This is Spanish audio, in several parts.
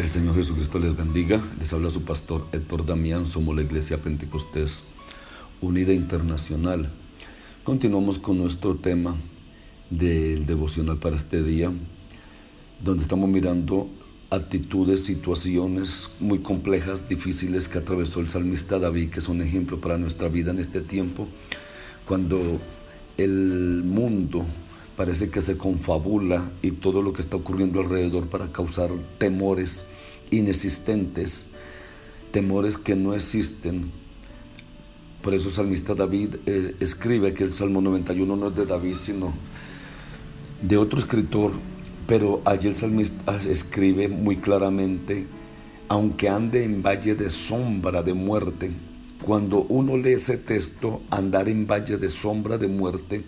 El Señor Jesucristo les bendiga. Les habla su pastor Héctor Damián. Somos la Iglesia Pentecostés Unida Internacional. Continuamos con nuestro tema del devocional para este día, donde estamos mirando actitudes, situaciones muy complejas, difíciles que atravesó el salmista David, que son ejemplo para nuestra vida en este tiempo, cuando el mundo parece que se confabula y todo lo que está ocurriendo alrededor para causar temores inexistentes, temores que no existen. Por eso el salmista David eh, escribe que el Salmo 91 no es de David, sino de otro escritor, pero allí el salmista escribe muy claramente, aunque ande en valle de sombra de muerte, cuando uno lee ese texto, andar en valle de sombra de muerte,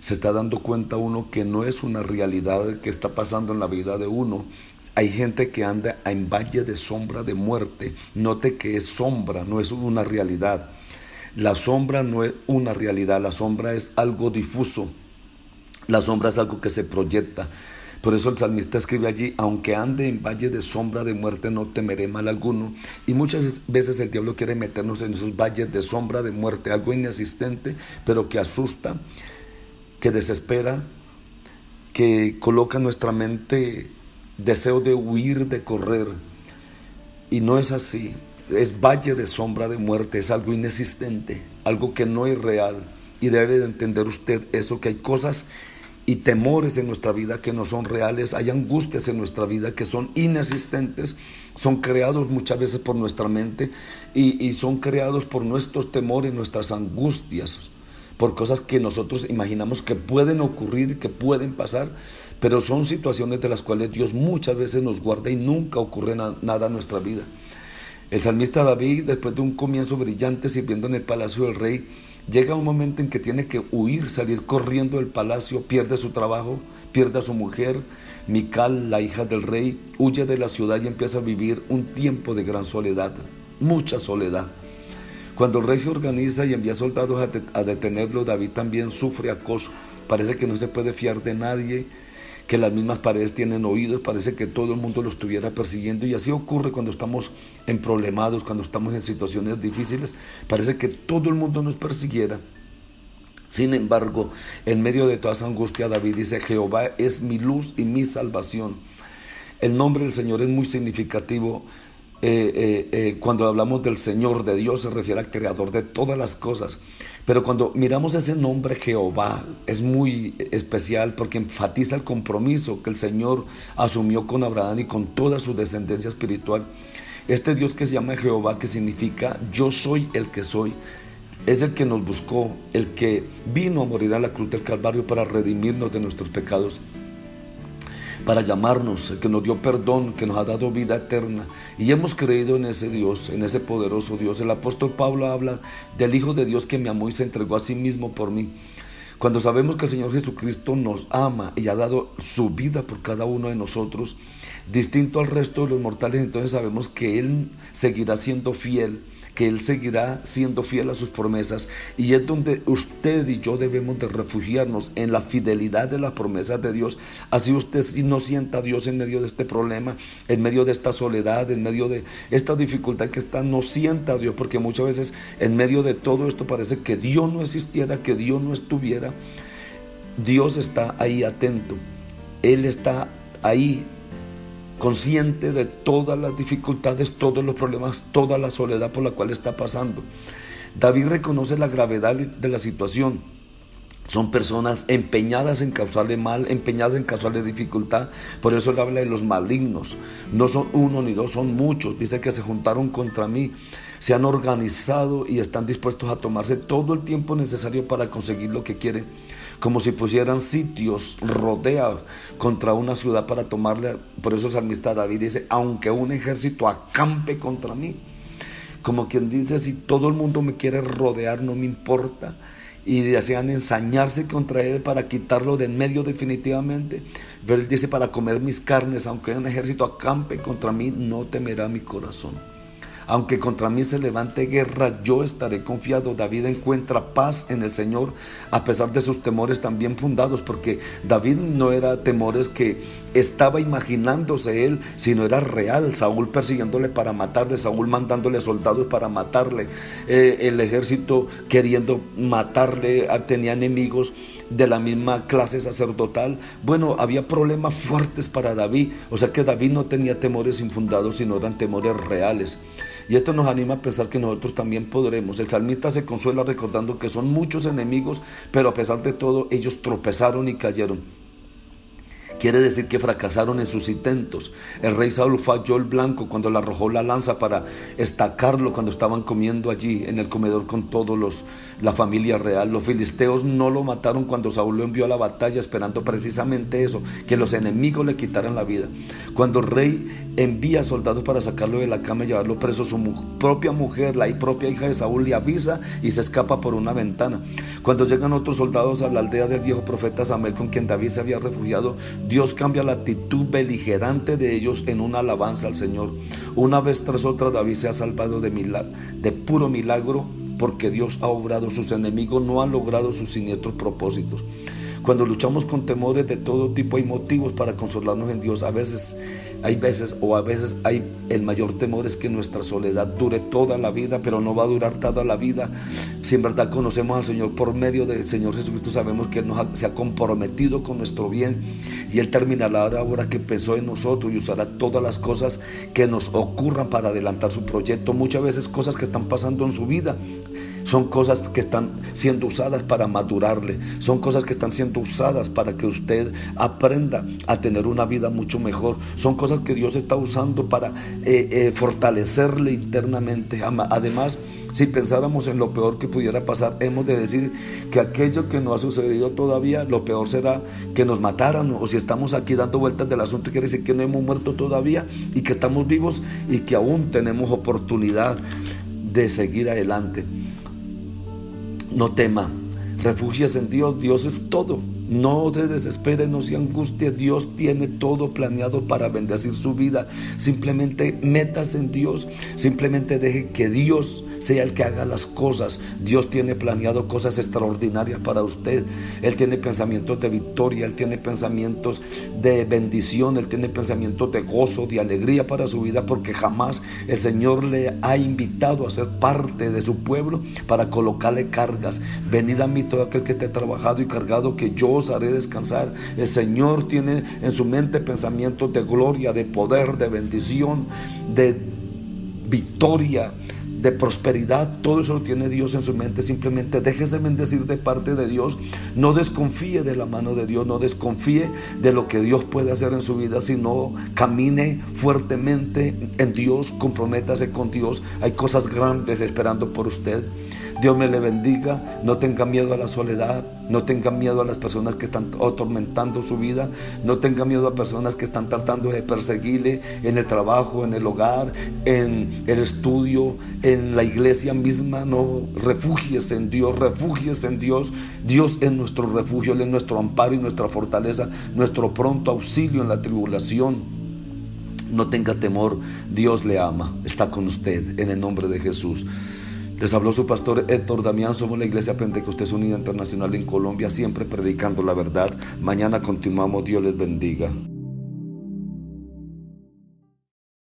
se está dando cuenta uno que no es una realidad que está pasando en la vida de uno. Hay gente que anda en valle de sombra de muerte. Note que es sombra, no es una realidad. La sombra no es una realidad, la sombra es algo difuso. La sombra es algo que se proyecta. Por eso el salmista escribe allí, aunque ande en valle de sombra de muerte, no temeré mal alguno. Y muchas veces el diablo quiere meternos en esos valles de sombra de muerte, algo inexistente, pero que asusta, que desespera, que coloca en nuestra mente deseo de huir, de correr. Y no es así. Es valle de sombra de muerte, es algo inexistente, algo que no es real. Y debe de entender usted eso, que hay cosas y temores en nuestra vida que no son reales, hay angustias en nuestra vida que son inexistentes, son creados muchas veces por nuestra mente y, y son creados por nuestros temores, nuestras angustias por cosas que nosotros imaginamos que pueden ocurrir, que pueden pasar, pero son situaciones de las cuales Dios muchas veces nos guarda y nunca ocurre nada en nuestra vida. El salmista David, después de un comienzo brillante sirviendo en el palacio del rey, llega un momento en que tiene que huir, salir corriendo del palacio, pierde su trabajo, pierde a su mujer, Mical, la hija del rey, huye de la ciudad y empieza a vivir un tiempo de gran soledad, mucha soledad. Cuando el rey se organiza y envía soldados a, detenerlo, David también sufre acoso. Parece que no se puede fiar de nadie, que las mismas paredes tienen oídos, parece que todo el mundo lo estuviera persiguiendo y así ocurre cuando estamos en problemados, cuando estamos en situaciones difíciles, parece que todo el mundo nos persiguiera. Sin embargo, en medio de toda esa angustia, David dice, Jehová es mi luz y mi salvación. El nombre del Señor es muy significativo eh, eh, eh, cuando hablamos del Señor, de Dios, se refiere al creador de todas las cosas. Pero cuando miramos ese nombre Jehová, es muy especial porque enfatiza el compromiso que el Señor asumió con Abraham y con toda su descendencia espiritual. Este Dios que se llama Jehová, que significa yo soy el que soy, es el que nos buscó, el que vino a morir a la cruz del Calvario para redimirnos de nuestros pecados para llamarnos, que nos dio perdón, que nos ha dado vida eterna. Y hemos creído en ese Dios, en ese poderoso Dios. El apóstol Pablo habla del Hijo de Dios que me amó y se entregó a sí mismo por mí. Cuando sabemos que el Señor Jesucristo nos ama y ha dado su vida por cada uno de nosotros, distinto al resto de los mortales, entonces sabemos que Él seguirá siendo fiel que Él seguirá siendo fiel a sus promesas y es donde usted y yo debemos de refugiarnos en la fidelidad de las promesas de Dios. Así usted no sienta a Dios en medio de este problema, en medio de esta soledad, en medio de esta dificultad que está, no sienta a Dios, porque muchas veces en medio de todo esto parece que Dios no existiera, que Dios no estuviera. Dios está ahí atento. Él está ahí consciente de todas las dificultades, todos los problemas, toda la soledad por la cual está pasando. David reconoce la gravedad de la situación. Son personas empeñadas en causarle mal, empeñadas en causarle dificultad. Por eso le habla de los malignos. No son uno ni dos, son muchos. Dice que se juntaron contra mí, se han organizado y están dispuestos a tomarse todo el tiempo necesario para conseguir lo que quieren. Como si pusieran sitios rodeados contra una ciudad para tomarle. Por eso Salmista David dice, aunque un ejército acampe contra mí. Como quien dice, si todo el mundo me quiere rodear, no me importa y desean ensañarse contra él para quitarlo de en medio definitivamente. Pero él dice, para comer mis carnes, aunque un ejército acampe contra mí, no temerá mi corazón. Aunque contra mí se levante guerra, yo estaré confiado. David encuentra paz en el Señor a pesar de sus temores también fundados, porque David no era temores que estaba imaginándose él, sino era real. Saúl persiguiéndole para matarle, Saúl mandándole soldados para matarle, eh, el ejército queriendo matarle, tenía enemigos de la misma clase sacerdotal. Bueno, había problemas fuertes para David, o sea que David no tenía temores infundados, sino eran temores reales. Y esto nos anima a pensar que nosotros también podremos. El salmista se consuela recordando que son muchos enemigos, pero a pesar de todo ellos tropezaron y cayeron. Quiere decir que fracasaron en sus intentos. El rey Saúl falló el blanco cuando le arrojó la lanza para estacarlo cuando estaban comiendo allí en el comedor con todos los la familia real. Los filisteos no lo mataron cuando Saúl lo envió a la batalla esperando precisamente eso, que los enemigos le quitaran la vida. Cuando el rey envía soldados para sacarlo de la cama y llevarlo preso, su propia mujer, la propia hija de Saúl le avisa y se escapa por una ventana. Cuando llegan otros soldados a la aldea del viejo profeta Samuel con quien David se había refugiado, Dios cambia la actitud beligerante de ellos en una alabanza al Señor. Una vez tras otra David se ha salvado de, de puro milagro porque Dios ha obrado, sus enemigos no han logrado sus siniestros propósitos. Cuando luchamos con temores de todo tipo hay motivos para consolarnos en Dios. A veces hay veces o a veces hay el mayor temor es que nuestra soledad dure toda la vida, pero no va a durar toda la vida. Si en verdad conocemos al Señor por medio del Señor Jesucristo, sabemos que Él nos se ha comprometido con nuestro bien y Él terminará la obra que pensó en nosotros y usará todas las cosas que nos ocurran para adelantar su proyecto. Muchas veces cosas que están pasando en su vida son cosas que están siendo usadas para madurarle. Son cosas que están siendo usadas para que usted aprenda a tener una vida mucho mejor. Son cosas que Dios está usando para eh, eh, fortalecerle internamente. Además, si pensáramos en lo peor que pudiera pasar, hemos de decir que aquello que no ha sucedido todavía, lo peor será que nos mataran. O si estamos aquí dando vueltas del asunto, quiere decir que no hemos muerto todavía y que estamos vivos y que aún tenemos oportunidad de seguir adelante. No tema, refugíese en Dios, Dios es todo. No se desespere, no se angustie. Dios tiene todo planeado para bendecir su vida. Simplemente metas en Dios. Simplemente deje que Dios sea el que haga las cosas. Dios tiene planeado cosas extraordinarias para usted. Él tiene pensamientos de victoria. Él tiene pensamientos de bendición. Él tiene pensamientos de gozo, de alegría para su vida. Porque jamás el Señor le ha invitado a ser parte de su pueblo para colocarle cargas. Venid a mí todo aquel que esté trabajado y cargado que yo haré descansar. El Señor tiene en su mente pensamientos de gloria, de poder, de bendición, de victoria de prosperidad, todo eso lo tiene Dios en su mente. Simplemente déjese bendecir de parte de Dios. No desconfíe de la mano de Dios, no desconfíe de lo que Dios puede hacer en su vida, sino camine fuertemente en Dios, comprométase con Dios. Hay cosas grandes esperando por usted. Dios me le bendiga. No tenga miedo a la soledad. No tenga miedo a las personas que están atormentando su vida. No tenga miedo a personas que están tratando de perseguirle en el trabajo, en el hogar, en el estudio, en la iglesia misma. No, refugies en Dios, refugies en Dios. Dios es nuestro refugio, Él es nuestro amparo y nuestra fortaleza, nuestro pronto auxilio en la tribulación. No tenga temor, Dios le ama, está con usted en el nombre de Jesús. Les habló su pastor Héctor Damián. Somos la Iglesia Pentecostés Unida Internacional en Colombia, siempre predicando la verdad. Mañana continuamos. Dios les bendiga.